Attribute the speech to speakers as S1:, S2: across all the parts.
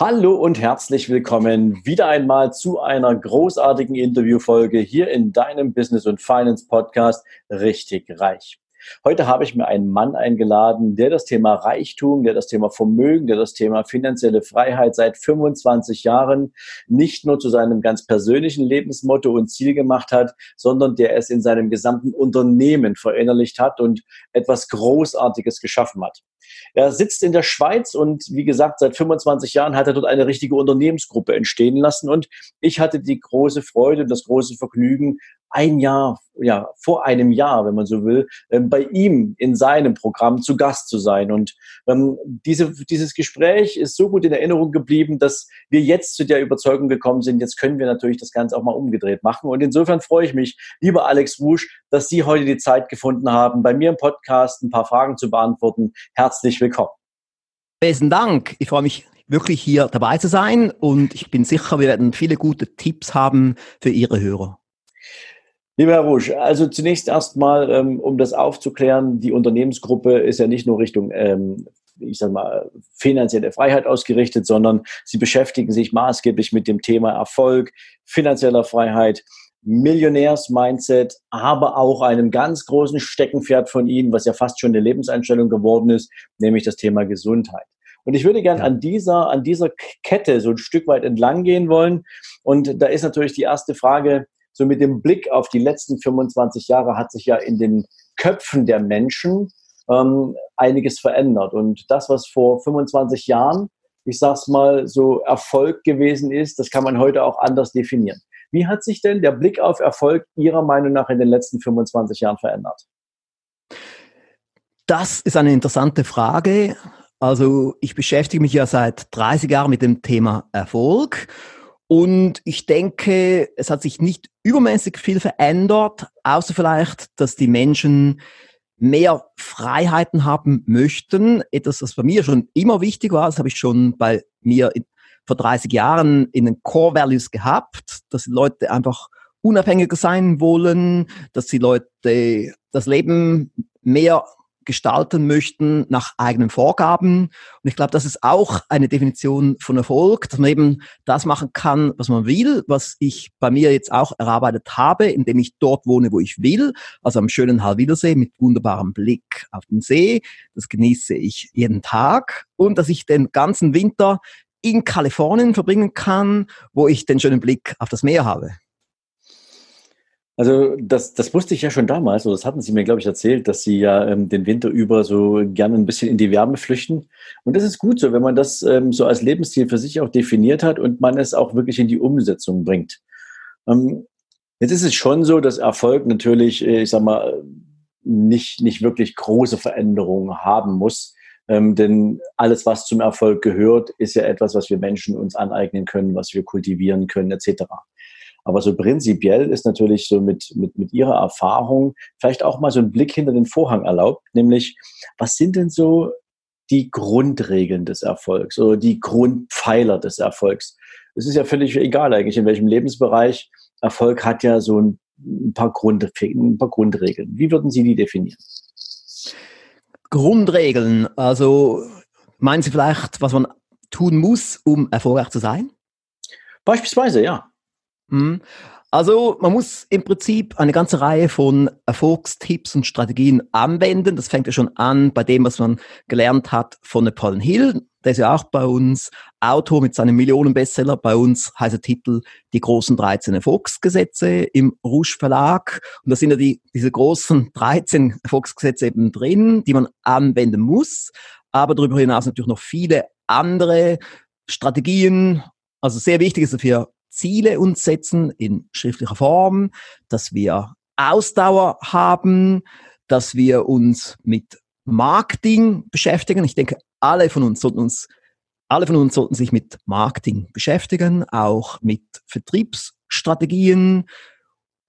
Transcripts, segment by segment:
S1: Hallo und herzlich willkommen wieder einmal zu einer großartigen Interviewfolge hier in deinem Business und Finance Podcast Richtig Reich. Heute habe ich mir einen Mann eingeladen, der das Thema Reichtum, der das Thema Vermögen, der das Thema finanzielle Freiheit seit 25 Jahren nicht nur zu seinem ganz persönlichen Lebensmotto und Ziel gemacht hat, sondern der es in seinem gesamten Unternehmen verinnerlicht hat und etwas Großartiges geschaffen hat. Er sitzt in der Schweiz und wie gesagt, seit 25 Jahren hat er dort eine richtige Unternehmensgruppe entstehen lassen und ich hatte die große Freude und das große Vergnügen, ein Jahr, ja, vor einem Jahr, wenn man so will, ähm, bei ihm in seinem Programm zu Gast zu sein. Und ähm, diese, dieses Gespräch ist so gut in Erinnerung geblieben, dass wir jetzt zu der Überzeugung gekommen sind, jetzt können wir natürlich das Ganze auch mal umgedreht machen. Und insofern freue ich mich, lieber Alex Wusch, dass Sie heute die Zeit gefunden haben, bei mir im Podcast ein paar Fragen zu beantworten. Herzlich willkommen.
S2: Besten Dank. Ich freue mich wirklich hier dabei zu sein und ich bin sicher, wir werden viele gute Tipps haben für Ihre Hörer.
S1: Lieber Herr Rusch, also zunächst erstmal, ähm, um das aufzuklären, die Unternehmensgruppe ist ja nicht nur Richtung, ähm, ich sag mal, finanzielle Freiheit ausgerichtet, sondern sie beschäftigen sich maßgeblich mit dem Thema Erfolg, finanzieller Freiheit, Millionärs-Mindset, aber auch einem ganz großen Steckenpferd von Ihnen, was ja fast schon eine Lebenseinstellung geworden ist, nämlich das Thema Gesundheit. Und ich würde gerne ja. an dieser, an dieser Kette so ein Stück weit entlang gehen wollen. Und da ist natürlich die erste Frage, so mit dem Blick auf die letzten 25 Jahre hat sich ja in den Köpfen der Menschen ähm, einiges verändert. Und das, was vor 25 Jahren, ich sag's mal, so Erfolg gewesen ist, das kann man heute auch anders definieren. Wie hat sich denn der Blick auf Erfolg Ihrer Meinung nach in den letzten 25 Jahren verändert?
S2: Das ist eine interessante Frage. Also ich beschäftige mich ja seit 30 Jahren mit dem Thema Erfolg und ich denke, es hat sich nicht übermäßig viel verändert, außer vielleicht, dass die Menschen mehr Freiheiten haben möchten. Etwas, was bei mir schon immer wichtig war, das habe ich schon bei mir in, vor 30 Jahren in den Core Values gehabt, dass die Leute einfach unabhängiger sein wollen, dass die Leute das Leben mehr gestalten möchten nach eigenen Vorgaben. Und ich glaube, das ist auch eine Definition von Erfolg, dass man eben das machen kann, was man will, was ich bei mir jetzt auch erarbeitet habe, indem ich dort wohne, wo ich will, also am schönen Halwilersee mit wunderbarem Blick auf den See. Das genieße ich jeden Tag. Und dass ich den ganzen Winter in Kalifornien verbringen kann, wo ich den schönen Blick auf das Meer habe.
S1: Also das, das wusste ich ja schon damals, oder das hatten Sie mir, glaube ich, erzählt, dass Sie ja ähm, den Winter über so gerne ein bisschen in die Wärme flüchten. Und das ist gut so, wenn man das ähm, so als Lebensstil für sich auch definiert hat und man es auch wirklich in die Umsetzung bringt. Ähm, jetzt ist es schon so, dass Erfolg natürlich, äh, ich sag mal, nicht, nicht wirklich große Veränderungen haben muss. Ähm, denn alles, was zum Erfolg gehört, ist ja etwas, was wir Menschen uns aneignen können, was wir kultivieren können, etc. Aber so prinzipiell ist natürlich so mit, mit, mit Ihrer Erfahrung vielleicht auch mal so ein Blick hinter den Vorhang erlaubt, nämlich was sind denn so die Grundregeln des Erfolgs oder die Grundpfeiler des Erfolgs? Es ist ja völlig egal eigentlich, in welchem Lebensbereich. Erfolg hat ja so ein, ein, paar, Grund, ein paar Grundregeln. Wie würden Sie die definieren?
S2: Grundregeln, also meinen Sie vielleicht, was man tun muss, um erfolgreich zu sein?
S1: Beispielsweise, ja.
S2: Mhm. Also man muss im Prinzip eine ganze Reihe von Erfolgstipps und Strategien anwenden. Das fängt ja schon an bei dem, was man gelernt hat von Napoleon Hill. Der ist ja auch bei uns Autor mit seinem Millionenbestseller. Bei uns heißt der Titel Die großen 13 Erfolgsgesetze im Rouge Verlag. Und da sind ja die, diese großen 13 Erfolgsgesetze eben drin, die man anwenden muss. Aber darüber hinaus natürlich noch viele andere Strategien. Also sehr wichtig ist dafür Ziele uns setzen in schriftlicher Form, dass wir Ausdauer haben, dass wir uns mit Marketing beschäftigen. Ich denke, alle von uns sollten uns alle von uns sollten sich mit Marketing beschäftigen, auch mit Vertriebsstrategien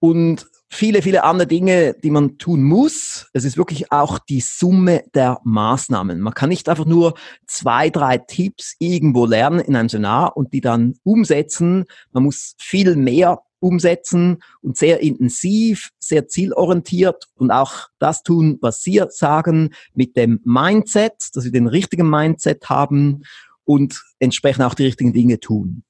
S2: und viele, viele andere Dinge, die man tun muss. Es ist wirklich auch die Summe der Maßnahmen. Man kann nicht einfach nur zwei, drei Tipps irgendwo lernen in einem Seminar und die dann umsetzen. Man muss viel mehr umsetzen und sehr intensiv, sehr zielorientiert und auch das tun, was Sie sagen, mit dem Mindset, dass wir den richtigen Mindset haben und entsprechend auch die richtigen Dinge tun.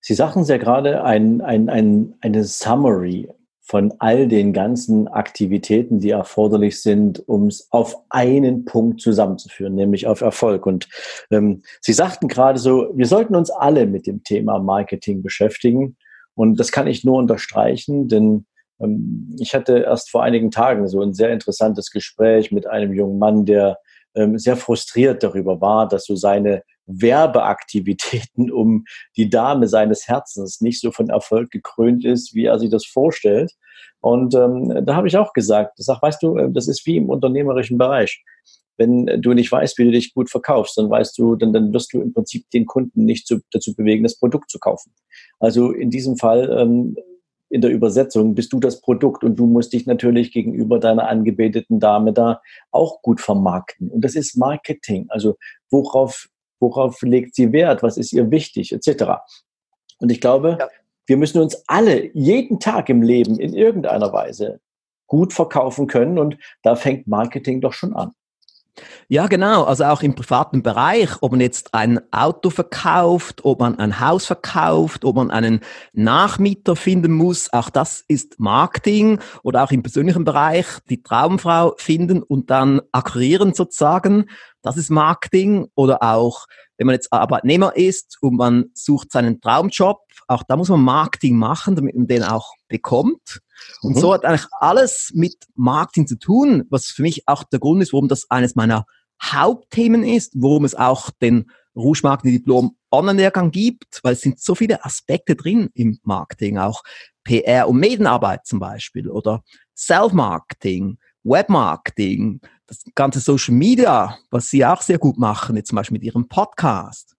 S1: Sie sagten es ja gerade, ein, ein, ein, eine Summary von all den ganzen Aktivitäten, die erforderlich sind, um es auf einen Punkt zusammenzuführen, nämlich auf Erfolg. Und ähm, Sie sagten gerade so, wir sollten uns alle mit dem Thema Marketing beschäftigen. Und das kann ich nur unterstreichen, denn ähm, ich hatte erst vor einigen Tagen so ein sehr interessantes Gespräch mit einem jungen Mann, der ähm, sehr frustriert darüber war, dass so seine Werbeaktivitäten um die Dame seines Herzens nicht so von Erfolg gekrönt ist, wie er sich das vorstellt. Und ähm, da habe ich auch gesagt, sag, weißt du, äh, das ist wie im unternehmerischen Bereich. Wenn du nicht weißt, wie du dich gut verkaufst, dann weißt du, dann, dann wirst du im Prinzip den Kunden nicht zu, dazu bewegen, das Produkt zu kaufen. Also in diesem Fall ähm, in der Übersetzung bist du das Produkt und du musst dich natürlich gegenüber deiner angebeteten Dame da auch gut vermarkten. Und das ist Marketing. Also worauf worauf legt sie Wert, was ist ihr wichtig, etc. Und ich glaube, ja. wir müssen uns alle jeden Tag im Leben in irgendeiner Weise gut verkaufen können und da fängt Marketing doch schon an.
S2: Ja, genau. Also auch im privaten Bereich, ob man jetzt ein Auto verkauft, ob man ein Haus verkauft, ob man einen Nachmieter finden muss, auch das ist Marketing oder auch im persönlichen Bereich die Traumfrau finden und dann akquirieren sozusagen. Das ist Marketing oder auch, wenn man jetzt Arbeitnehmer ist und man sucht seinen Traumjob, auch da muss man Marketing machen, damit man den auch bekommt. Und mhm. so hat eigentlich alles mit Marketing zu tun, was für mich auch der Grund ist, warum das eines meiner Hauptthemen ist, warum es auch den Rouge Marketing Diplom Online-Lehrgang gibt, weil es sind so viele Aspekte drin im Marketing, auch PR und Medienarbeit zum Beispiel oder Self-Marketing, Webmarketing, das ganze Social Media, was Sie auch sehr gut machen, jetzt zum Beispiel mit Ihrem Podcast.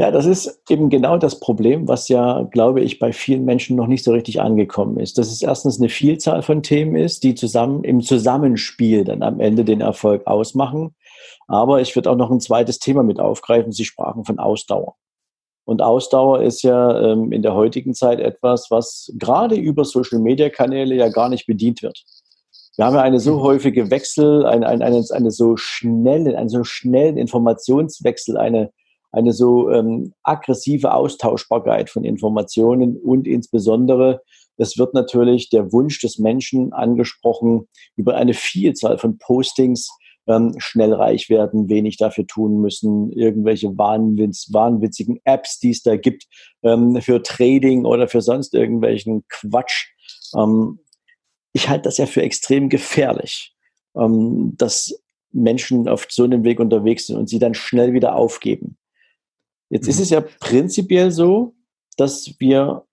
S1: Ja, das ist eben genau das Problem, was ja, glaube ich, bei vielen Menschen noch nicht so richtig angekommen ist. Dass es erstens eine Vielzahl von Themen ist, die zusammen im Zusammenspiel dann am Ende den Erfolg ausmachen. Aber ich würde auch noch ein zweites Thema mit aufgreifen. Sie sprachen von Ausdauer. Und Ausdauer ist ja ähm, in der heutigen Zeit etwas, was gerade über Social-Media-Kanäle ja gar nicht bedient wird. Wir haben ja eine so mhm. häufige Wechsel, eine, eine, eine, eine so schnelle, einen so schnellen Informationswechsel, eine eine so ähm, aggressive Austauschbarkeit von Informationen und insbesondere, es wird natürlich der Wunsch des Menschen angesprochen, über eine Vielzahl von Postings ähm, schnell reich werden, wenig dafür tun müssen, irgendwelche wahnwitz, wahnwitzigen Apps, die es da gibt, ähm, für Trading oder für sonst irgendwelchen Quatsch. Ähm, ich halte das ja für extrem gefährlich, ähm, dass Menschen auf so einem Weg unterwegs sind und sie dann schnell wieder aufgeben. Jetzt mhm. ist es ja prinzipiell so, dass wir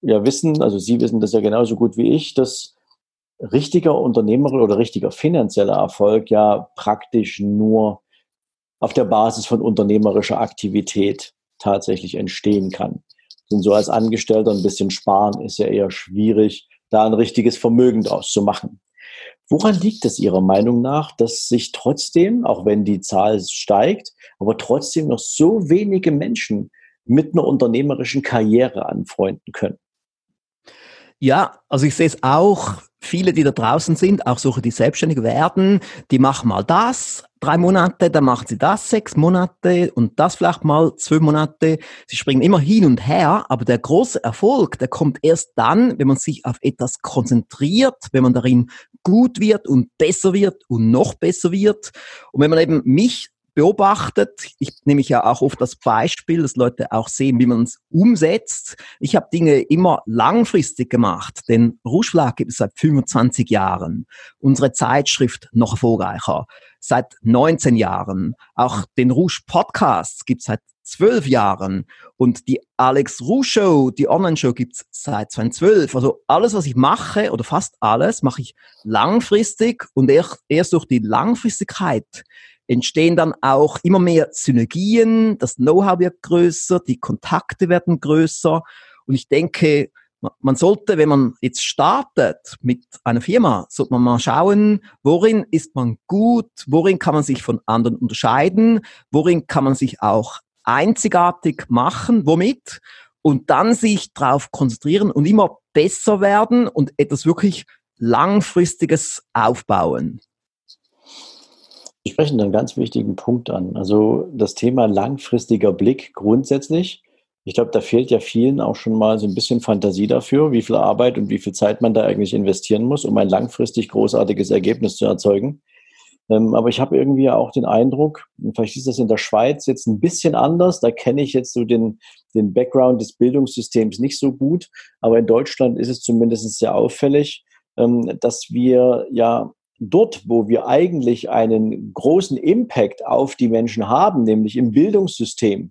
S1: ja wissen, also Sie wissen das ja genauso gut wie ich, dass richtiger Unternehmer oder richtiger finanzieller Erfolg ja praktisch nur auf der Basis von unternehmerischer Aktivität tatsächlich entstehen kann. Denn so als Angestellter ein bisschen sparen ist ja eher schwierig, da ein richtiges Vermögen draus zu machen. Woran liegt es Ihrer Meinung nach, dass sich trotzdem, auch wenn die Zahl steigt, aber trotzdem noch so wenige Menschen mit einer unternehmerischen Karriere anfreunden können?
S2: Ja, also ich sehe es auch, viele, die da draußen sind, auch solche, die selbstständig werden, die machen mal das, drei Monate, dann machen sie das sechs Monate und das vielleicht mal zwölf Monate. Sie springen immer hin und her, aber der große Erfolg, der kommt erst dann, wenn man sich auf etwas konzentriert, wenn man darin gut wird und besser wird und noch besser wird. Und wenn man eben mich beobachtet. Ich nehme ich ja auch oft das Beispiel, dass Leute auch sehen, wie man es umsetzt. Ich habe Dinge immer langfristig gemacht. Den Rouge gibt es seit 25 Jahren. Unsere Zeitschrift noch erfolgreicher. Seit 19 Jahren. Auch den Rouge Podcast gibt es seit zwölf Jahren. Und die Alex Rouge Show, die Online-Show gibt es seit 2012. Also alles, was ich mache, oder fast alles, mache ich langfristig und erst, erst durch die Langfristigkeit entstehen dann auch immer mehr Synergien, das Know-how wird größer, die Kontakte werden größer. Und ich denke, man sollte, wenn man jetzt startet mit einer Firma, sollte man mal schauen, worin ist man gut, worin kann man sich von anderen unterscheiden, worin kann man sich auch einzigartig machen, womit und dann sich darauf konzentrieren und immer besser werden und etwas wirklich langfristiges aufbauen.
S1: Ich spreche einen ganz wichtigen Punkt an. Also das Thema langfristiger Blick grundsätzlich ich glaube, da fehlt ja vielen auch schon mal so ein bisschen Fantasie dafür, wie viel Arbeit und wie viel Zeit man da eigentlich investieren muss, um ein langfristig großartiges Ergebnis zu erzeugen. Ähm, aber ich habe irgendwie auch den Eindruck, vielleicht ist das in der Schweiz jetzt ein bisschen anders, da kenne ich jetzt so den, den Background des Bildungssystems nicht so gut, aber in Deutschland ist es zumindest sehr auffällig, ähm, dass wir ja dort, wo wir eigentlich einen großen Impact auf die Menschen haben, nämlich im Bildungssystem,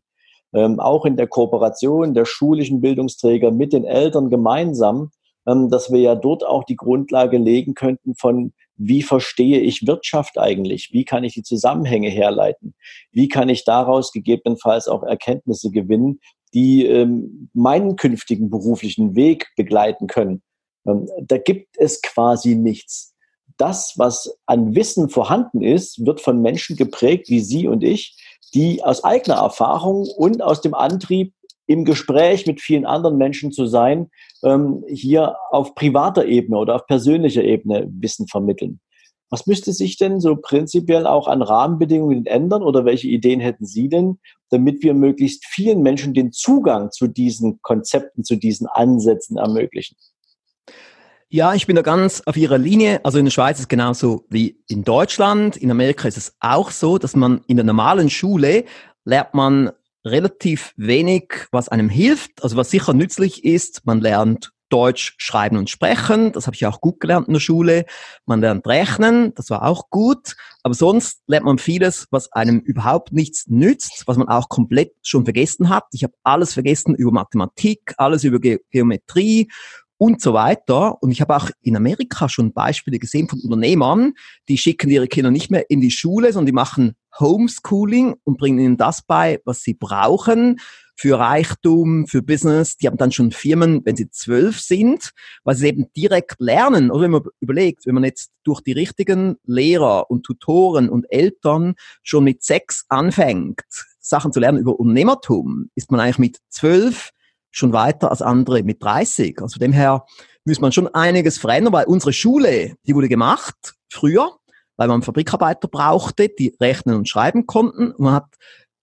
S1: ähm, auch in der Kooperation der schulischen Bildungsträger mit den Eltern gemeinsam, ähm, dass wir ja dort auch die Grundlage legen könnten von, wie verstehe ich Wirtschaft eigentlich? Wie kann ich die Zusammenhänge herleiten? Wie kann ich daraus gegebenenfalls auch Erkenntnisse gewinnen, die ähm, meinen künftigen beruflichen Weg begleiten können? Ähm, da gibt es quasi nichts das, was an Wissen vorhanden ist, wird von Menschen geprägt wie Sie und ich, die aus eigener Erfahrung und aus dem Antrieb, im Gespräch mit vielen anderen Menschen zu sein, ähm, hier auf privater Ebene oder auf persönlicher Ebene Wissen vermitteln. Was müsste sich denn so prinzipiell auch an Rahmenbedingungen ändern oder welche Ideen hätten Sie denn, damit wir möglichst vielen Menschen den Zugang zu diesen Konzepten, zu diesen Ansätzen ermöglichen?
S2: Ja, ich bin da ganz auf Ihrer Linie. Also in der Schweiz ist es genauso wie in Deutschland. In Amerika ist es auch so, dass man in der normalen Schule lernt man relativ wenig, was einem hilft. Also was sicher nützlich ist, man lernt Deutsch schreiben und sprechen. Das habe ich auch gut gelernt in der Schule. Man lernt rechnen. Das war auch gut. Aber sonst lernt man vieles, was einem überhaupt nichts nützt, was man auch komplett schon vergessen hat. Ich habe alles vergessen über Mathematik, alles über Ge Geometrie und so weiter. Und ich habe auch in Amerika schon Beispiele gesehen von Unternehmern, die schicken ihre Kinder nicht mehr in die Schule, sondern die machen Homeschooling und bringen ihnen das bei, was sie brauchen für Reichtum, für Business. Die haben dann schon Firmen, wenn sie zwölf sind, weil sie eben direkt lernen. Oder wenn man überlegt, wenn man jetzt durch die richtigen Lehrer und Tutoren und Eltern schon mit sechs anfängt, Sachen zu lernen über Unternehmertum, ist man eigentlich mit zwölf schon weiter als andere mit 30. Also dem her muss man schon einiges verändern, weil unsere Schule, die wurde gemacht früher, weil man Fabrikarbeiter brauchte, die rechnen und schreiben konnten. Man hat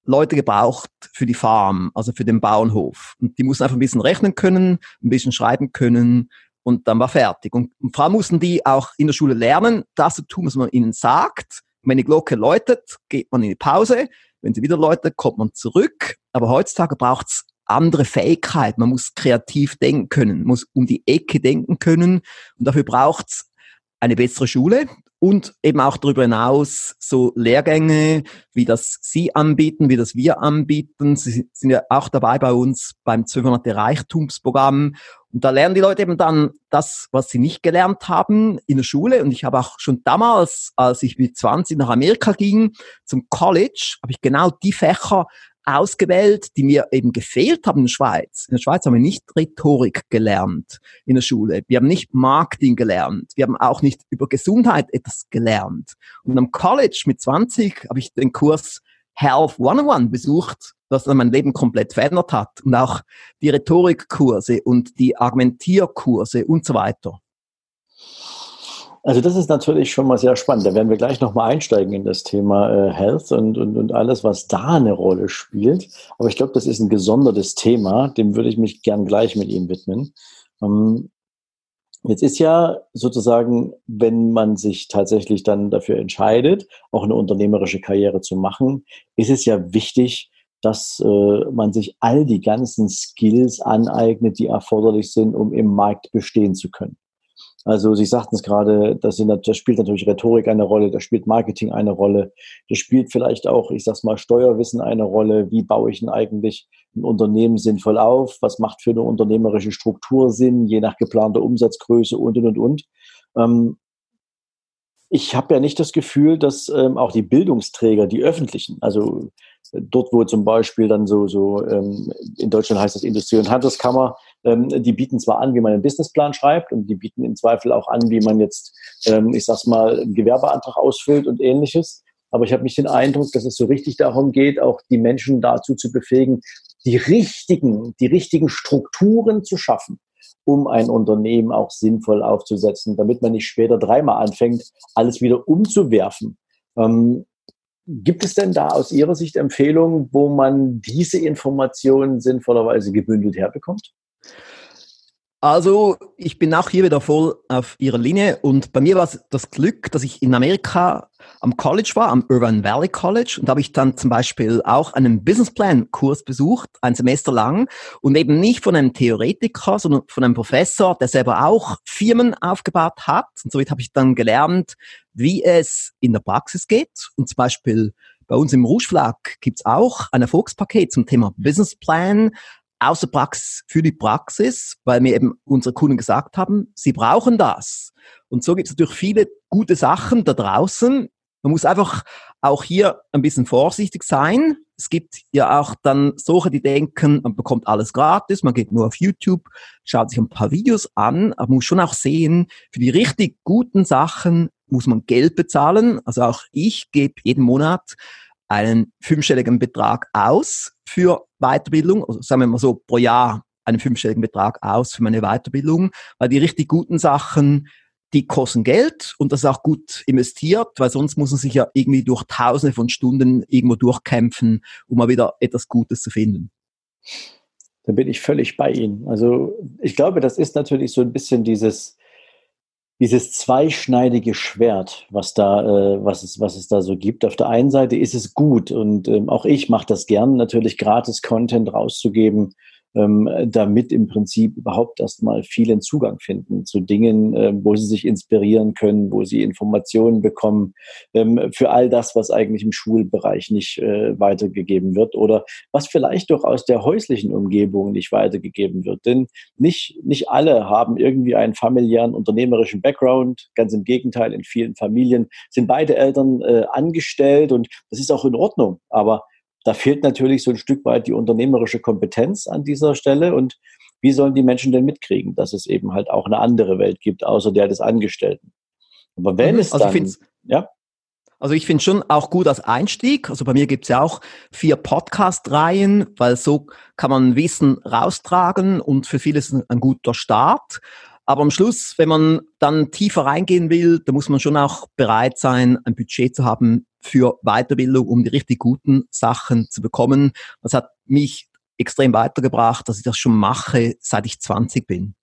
S2: Leute gebraucht für die Farm, also für den Bauernhof. Und die mussten einfach ein bisschen rechnen können, ein bisschen schreiben können und dann war fertig. Und, und vor allem mussten die auch in der Schule lernen, das zu tun, was man ihnen sagt. wenn die Glocke läutet, geht man in die Pause. Wenn sie wieder läutet, kommt man zurück. Aber heutzutage braucht's andere Fähigkeit. Man muss kreativ denken können, muss um die Ecke denken können. Und dafür braucht's eine bessere Schule und eben auch darüber hinaus so Lehrgänge, wie das Sie anbieten, wie das wir anbieten. Sie sind ja auch dabei bei uns beim 200 Reichtumsprogramm. Und da lernen die Leute eben dann das, was sie nicht gelernt haben in der Schule. Und ich habe auch schon damals, als ich mit 20 nach Amerika ging, zum College, habe ich genau die Fächer ausgewählt, die mir eben gefehlt haben in der Schweiz. In der Schweiz haben wir nicht Rhetorik gelernt in der Schule. Wir haben nicht Marketing gelernt. Wir haben auch nicht über Gesundheit etwas gelernt. Und am College mit 20 habe ich den Kurs Health 101 besucht, das dann mein Leben komplett verändert hat. Und auch die Rhetorikkurse und die Argumentierkurse und so weiter.
S1: Also das ist natürlich schon mal sehr spannend. Da werden wir gleich nochmal einsteigen in das Thema äh, Health und, und, und alles, was da eine Rolle spielt. Aber ich glaube, das ist ein gesondertes Thema. Dem würde ich mich gern gleich mit Ihnen widmen. Ähm, jetzt ist ja sozusagen, wenn man sich tatsächlich dann dafür entscheidet, auch eine unternehmerische Karriere zu machen, ist es ja wichtig, dass äh, man sich all die ganzen Skills aneignet, die erforderlich sind, um im Markt bestehen zu können. Also Sie sagten es gerade, das, spielt natürlich Rhetorik eine Rolle, das spielt Marketing eine Rolle, das spielt vielleicht auch, ich sag's mal, Steuerwissen eine Rolle. Wie baue ich denn eigentlich ein Unternehmen sinnvoll auf? Was macht für eine unternehmerische Struktur Sinn, je nach geplanter Umsatzgröße und und und und. Ähm, ich habe ja nicht das Gefühl, dass ähm, auch die Bildungsträger, die öffentlichen, also dort, wo zum Beispiel dann so, so ähm, in Deutschland heißt das Industrie- und Handelskammer, die bieten zwar an, wie man einen Businessplan schreibt und die bieten im Zweifel auch an, wie man jetzt, ähm, ich sag's mal, einen Gewerbeantrag ausfüllt und ähnliches. Aber ich habe nicht den Eindruck, dass es so richtig darum geht, auch die Menschen dazu zu befähigen, die richtigen, die richtigen Strukturen zu schaffen, um ein Unternehmen auch sinnvoll aufzusetzen, damit man nicht später dreimal anfängt, alles wieder umzuwerfen. Ähm, Gibt es denn da aus Ihrer Sicht Empfehlungen, wo man diese Informationen sinnvollerweise gebündelt herbekommt?
S2: Also, ich bin auch hier wieder voll auf Ihrer Linie und bei mir war es das Glück, dass ich in Amerika am College war, am Irvine Valley College und da habe ich dann zum Beispiel auch einen Businessplan-Kurs besucht, ein Semester lang und eben nicht von einem Theoretiker, sondern von einem Professor, der selber auch Firmen aufgebaut hat und somit habe ich dann gelernt, wie es in der Praxis geht und zum Beispiel bei uns im Rouge Flag gibt's auch ein Erfolgspaket zum Thema Businessplan, aus der Praxis für die Praxis, weil mir eben unsere Kunden gesagt haben, sie brauchen das. Und so gibt es natürlich viele gute Sachen da draußen. Man muss einfach auch hier ein bisschen vorsichtig sein. Es gibt ja auch dann solche, die denken, man bekommt alles gratis, man geht nur auf YouTube, schaut sich ein paar Videos an, aber man muss schon auch sehen, für die richtig guten Sachen muss man Geld bezahlen. Also auch ich gebe jeden Monat einen fünfstelligen Betrag aus für Weiterbildung, also sagen wir mal so pro Jahr einen fünfstelligen Betrag aus für meine Weiterbildung, weil die richtig guten Sachen, die kosten Geld und das ist auch gut investiert, weil sonst muss man sich ja irgendwie durch tausende von Stunden irgendwo durchkämpfen, um mal wieder etwas Gutes zu finden.
S1: Da bin ich völlig bei Ihnen. Also ich glaube, das ist natürlich so ein bisschen dieses, dieses zweischneidige Schwert, was da, äh, was es, was es da so gibt. Auf der einen Seite ist es gut und ähm, auch ich mache das gern, natürlich gratis Content rauszugeben, ähm, damit im Prinzip überhaupt erstmal vielen Zugang finden zu Dingen, äh, wo sie sich inspirieren können, wo sie Informationen bekommen ähm, für all das, was eigentlich im Schulbereich nicht äh, weitergegeben wird oder was vielleicht doch aus der häuslichen Umgebung nicht weitergegeben wird. Denn nicht, nicht alle haben irgendwie einen familiären unternehmerischen Background. Ganz im Gegenteil, in vielen Familien sind beide Eltern äh, angestellt und das ist auch in Ordnung. Aber da fehlt natürlich so ein Stück weit die unternehmerische Kompetenz an dieser Stelle. Und wie sollen die Menschen denn mitkriegen, dass es eben halt auch eine andere Welt gibt, außer der des Angestellten? Aber wenn mhm, es also dann,
S2: ja. Also ich finde schon auch gut als Einstieg. Also bei mir gibt es ja auch vier Podcast-Reihen, weil so kann man Wissen raustragen und für viele ist es ein guter Start. Aber am Schluss, wenn man dann tiefer reingehen will, da muss man schon auch bereit sein, ein Budget zu haben für Weiterbildung, um die richtig guten Sachen zu bekommen. Das hat mich extrem weitergebracht, dass ich das schon mache, seit ich 20 bin.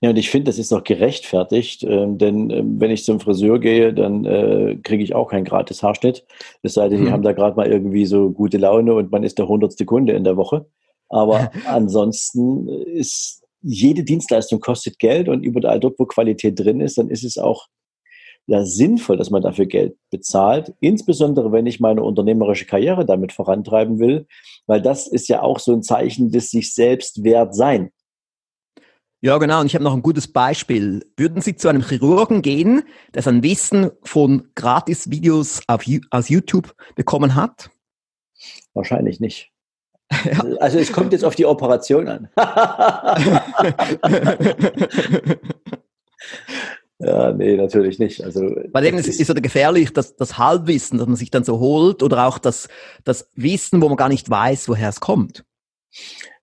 S1: Ja, und ich finde, das ist auch gerechtfertigt, äh, denn äh, wenn ich zum Friseur gehe, dann äh, kriege ich auch keinen gratis Haarschnitt. Es sei denn, die mhm. haben da gerade mal irgendwie so gute Laune und man ist der hundertste Kunde in der Woche. Aber ansonsten ist jede Dienstleistung kostet Geld und überall dort, wo Qualität drin ist, dann ist es auch ja sinnvoll, dass man dafür Geld bezahlt, insbesondere wenn ich meine unternehmerische Karriere damit vorantreiben will, weil das ist ja auch so ein Zeichen des sich selbst wert sein.
S2: Ja, genau. Und ich habe noch ein gutes Beispiel. Würden Sie zu einem Chirurgen gehen, der sein Wissen von Gratis-Videos aus YouTube bekommen hat?
S1: Wahrscheinlich nicht. Ja. Also es kommt jetzt auf die Operation an. Ja, nee, natürlich nicht. Also,
S2: Weil eben ist, ist ja gefährlich, dass das Halbwissen, das man sich dann so holt, oder auch das, das Wissen, wo man gar nicht weiß, woher es kommt.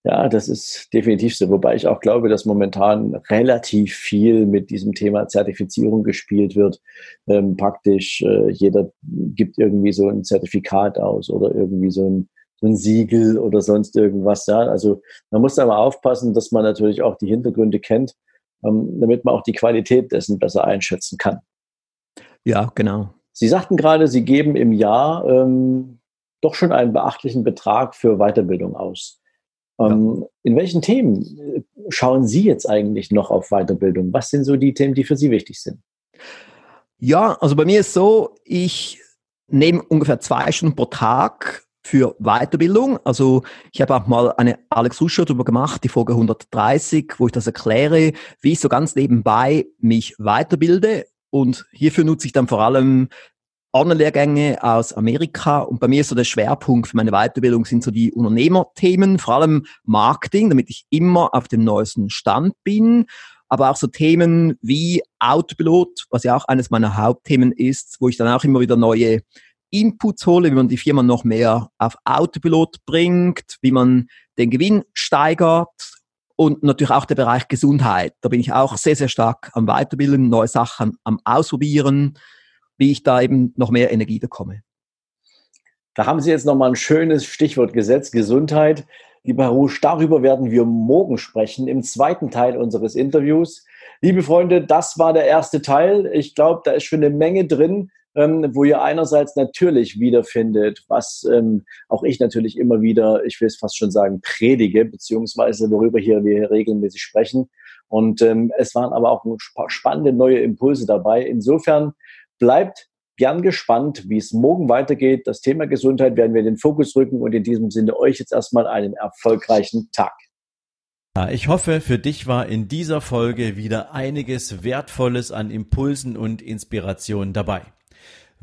S1: Ja, das ist definitiv so. Wobei ich auch glaube, dass momentan relativ viel mit diesem Thema Zertifizierung gespielt wird. Ähm, praktisch äh, jeder gibt irgendwie so ein Zertifikat aus oder irgendwie so ein, so ein Siegel oder sonst irgendwas. Ja, also man muss da mal aufpassen, dass man natürlich auch die Hintergründe kennt ähm, damit man auch die Qualität dessen besser einschätzen kann.
S2: Ja, genau.
S1: Sie sagten gerade, Sie geben im Jahr ähm, doch schon einen beachtlichen Betrag für Weiterbildung aus. Ähm, ja. In welchen Themen äh, schauen Sie jetzt eigentlich noch auf Weiterbildung? Was sind so die Themen, die für Sie wichtig sind?
S2: Ja, also bei mir ist so, ich nehme ungefähr zwei Stunden pro Tag für Weiterbildung. Also ich habe auch mal eine Alex Ruscher darüber gemacht, die Folge 130, wo ich das erkläre, wie ich so ganz nebenbei mich weiterbilde. und hierfür nutze ich dann vor allem Online-Lehrgänge aus Amerika und bei mir ist so der Schwerpunkt für meine Weiterbildung sind so die Unternehmerthemen, vor allem Marketing, damit ich immer auf dem neuesten Stand bin, aber auch so Themen wie Autopilot, was ja auch eines meiner Hauptthemen ist, wo ich dann auch immer wieder neue Inputs hole, wie man die Firma noch mehr auf Autopilot bringt, wie man den Gewinn steigert und natürlich auch der Bereich Gesundheit. Da bin ich auch sehr, sehr stark am Weiterbilden, neue Sachen am Ausprobieren wie ich da eben noch mehr Energie bekomme.
S1: Da haben Sie jetzt nochmal ein schönes Stichwort gesetzt, Gesundheit. Lieber Herr Rusch, darüber werden wir morgen sprechen im zweiten Teil unseres Interviews. Liebe Freunde, das war der erste Teil. Ich glaube, da ist schon eine Menge drin, ähm, wo ihr einerseits natürlich wiederfindet, was ähm, auch ich natürlich immer wieder, ich will es fast schon sagen, predige, beziehungsweise worüber hier wir regelmäßig sprechen. Und ähm, es waren aber auch spannende neue Impulse dabei. Insofern Bleibt gern gespannt, wie es morgen weitergeht. Das Thema Gesundheit werden wir in den Fokus rücken und in diesem Sinne euch jetzt erstmal einen erfolgreichen Tag.
S3: Ich hoffe, für dich war in dieser Folge wieder einiges Wertvolles an Impulsen und Inspirationen dabei.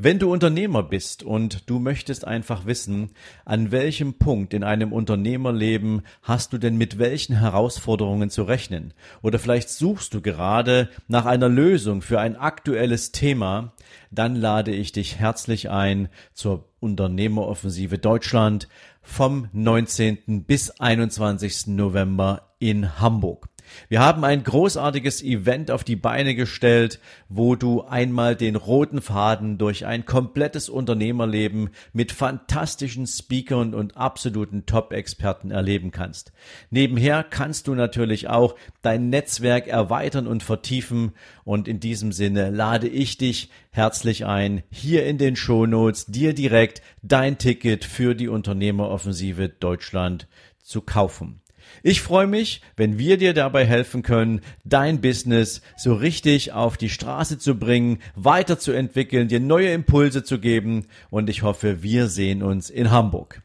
S3: Wenn du Unternehmer bist und du möchtest einfach wissen, an welchem Punkt in einem Unternehmerleben hast du denn mit welchen Herausforderungen zu rechnen? Oder vielleicht suchst du gerade nach einer Lösung für ein aktuelles Thema, dann lade ich dich herzlich ein zur Unternehmeroffensive Deutschland vom 19. bis 21. November in Hamburg. Wir haben ein großartiges Event auf die Beine gestellt, wo du einmal den roten Faden durch ein komplettes Unternehmerleben mit fantastischen Speakern und absoluten Top-Experten erleben kannst. Nebenher kannst du natürlich auch dein Netzwerk erweitern und vertiefen und in diesem Sinne lade ich dich herzlich ein, hier in den Shownotes dir direkt dein Ticket für die Unternehmeroffensive Deutschland zu kaufen. Ich freue mich, wenn wir dir dabei helfen können, dein Business so richtig auf die Straße zu bringen, weiterzuentwickeln, dir neue Impulse zu geben und ich hoffe, wir sehen uns in Hamburg.